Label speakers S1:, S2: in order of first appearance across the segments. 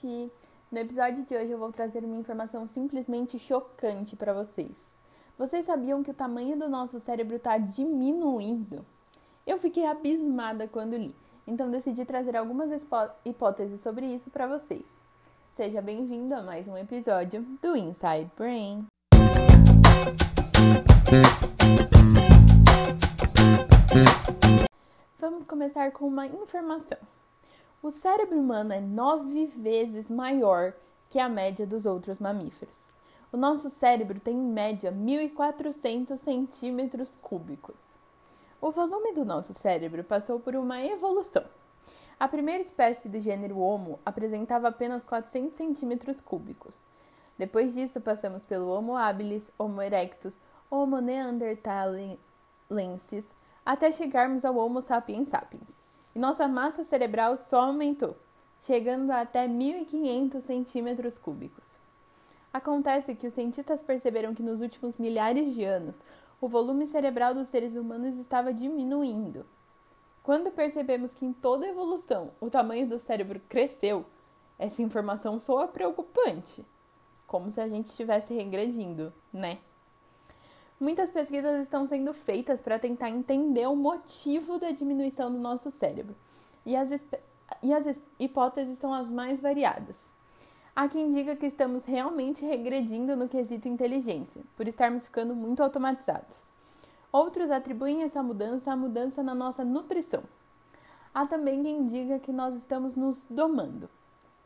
S1: gente! No episódio de hoje eu vou trazer uma informação simplesmente chocante para vocês. Vocês sabiam que o tamanho do nosso cérebro está diminuindo? Eu fiquei abismada quando li, então decidi trazer algumas hipóteses sobre isso para vocês. Seja bem-vindo a mais um episódio do Inside Brain. Vamos começar com uma informação. O cérebro humano é nove vezes maior que a média dos outros mamíferos. O nosso cérebro tem em média 1.400 centímetros cúbicos. O volume do nosso cérebro passou por uma evolução. A primeira espécie do gênero Homo apresentava apenas 400 centímetros cúbicos. Depois disso, passamos pelo Homo habilis, Homo erectus, Homo neanderthalensis, até chegarmos ao Homo sapiens sapiens e nossa massa cerebral só aumentou, chegando a até 1.500 centímetros cúbicos. Acontece que os cientistas perceberam que nos últimos milhares de anos o volume cerebral dos seres humanos estava diminuindo. Quando percebemos que em toda evolução o tamanho do cérebro cresceu, essa informação soa preocupante, como se a gente estivesse regredindo, né? Muitas pesquisas estão sendo feitas para tentar entender o motivo da diminuição do nosso cérebro, e as, e as hipóteses são as mais variadas. Há quem diga que estamos realmente regredindo no quesito inteligência, por estarmos ficando muito automatizados. Outros atribuem essa mudança à mudança na nossa nutrição. Há também quem diga que nós estamos nos domando.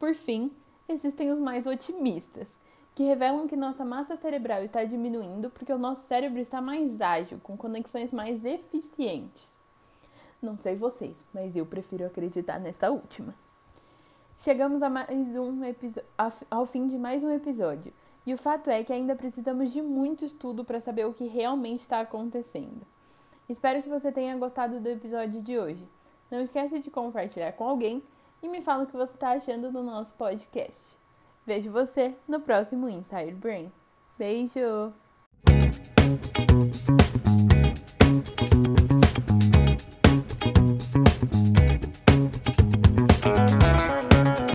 S1: Por fim, existem os mais otimistas, que revelam que nossa massa cerebral está diminuindo porque o nosso cérebro está mais ágil, com conexões mais eficientes. Não sei vocês, mas eu prefiro acreditar nessa última. Chegamos a mais um ao fim de mais um episódio, e o fato é que ainda precisamos de muito estudo para saber o que realmente está acontecendo. Espero que você tenha gostado do episódio de hoje. Não esqueça de compartilhar com alguém e me fala o que você está achando do nosso podcast. Vejo você no próximo Inside Brain. Beijo!